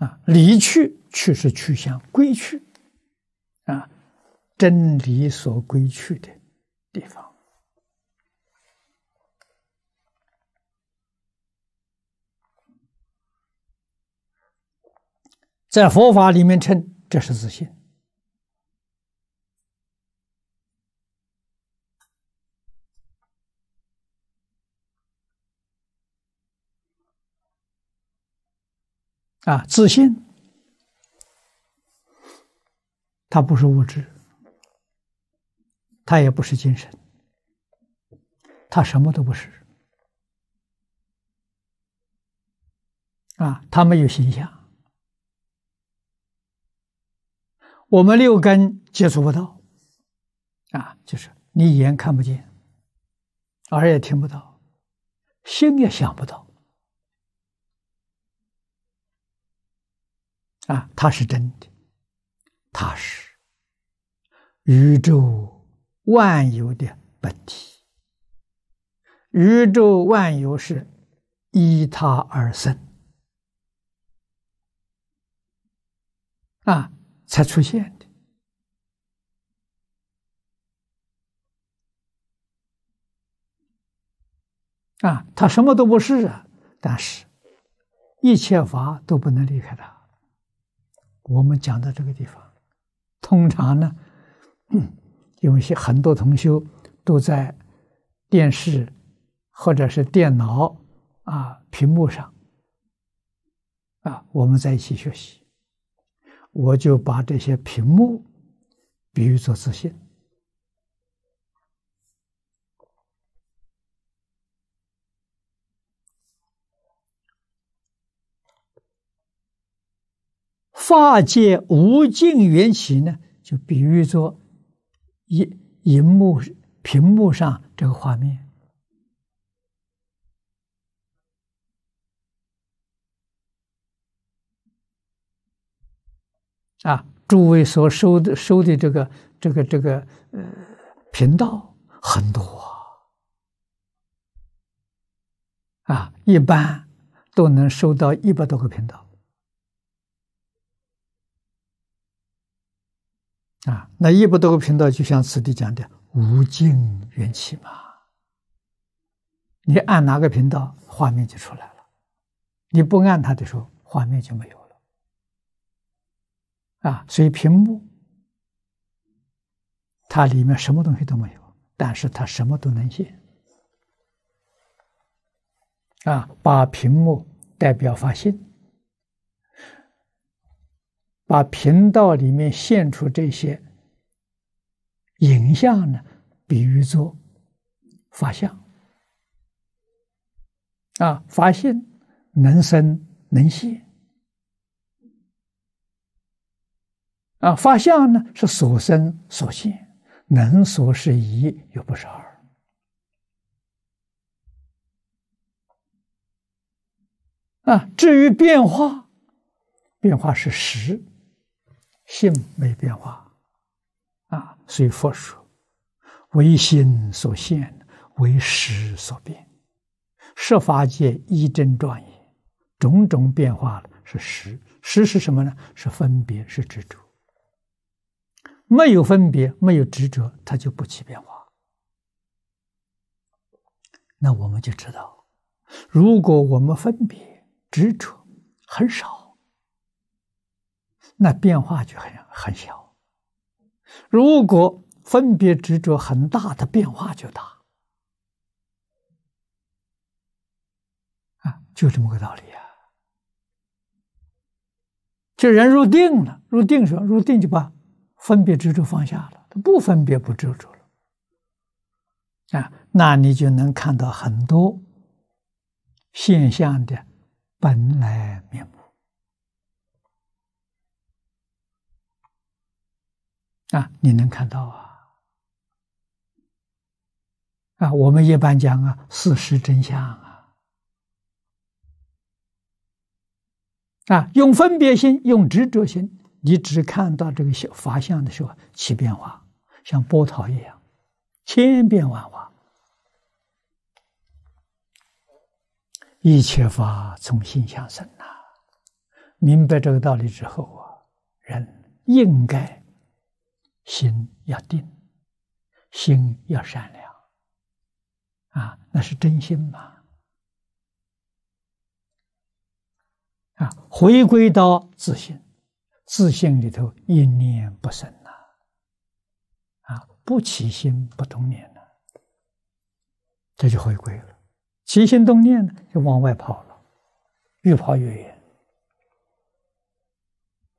啊，离去去是去向归去，啊，真理所归去的地方。在佛法里面称这是自信啊，自信，它不是物质，它也不是精神，它什么都不是啊，它没有形象。我们六根接触不到，啊，就是你眼看不见，耳也听不到，心也想不到，啊，它是真的，它是宇宙万有的本体，宇宙万有是依它而生，啊。才出现的啊，他什么都不是啊，但是，一切法都不能离开他。我们讲到这个地方，通常呢，有些很多同修都在电视或者是电脑啊屏幕上啊，我们在一起学习。我就把这些屏幕比喻做自信，法界无尽缘起呢，就比喻作荧荧幕屏幕上这个画面。啊，诸位所收的收的这个这个这个呃频道很多啊，啊，一般都能收到一百多个频道，啊，那一百多个频道就像此地讲的无尽缘起嘛，你按哪个频道，画面就出来了；你不按它的时候，画面就没有了。啊，所以屏幕它里面什么东西都没有，但是它什么都能现。啊，把屏幕代表发心，把频道里面现出这些影像呢，比喻作法相。啊，发现能生能现。啊，法相呢是所生所现，能所是一，又不是二。啊，至于变化，变化是实，性没变化。啊，所以佛说，为心所现，为识所变，设法界一真庄严，种种变化了是实，实是什么呢？是分别，是执着。没有分别，没有执着，它就不起变化。那我们就知道，如果我们分别执着很少，那变化就很很小；如果分别执着很大，的变化就大。啊，就这么个道理啊！这人入定了，入定时候，入定就把。分别执着放下了，他不分别不执着了啊，那你就能看到很多现象的本来面目啊，你能看到啊啊，我们一般讲啊，事实真相啊啊，用分别心，用执着心。你只看到这个小法相的时候起变化，像波涛一样，千变万化。一切法从心相生呐，明白这个道理之后啊，人应该心要定，心要善良，啊，那是真心嘛。啊，回归到自信，自信里头一念不生呐，啊，不起心不动念了，这就回归了。起心动念呢，就往外跑了，越跑越远。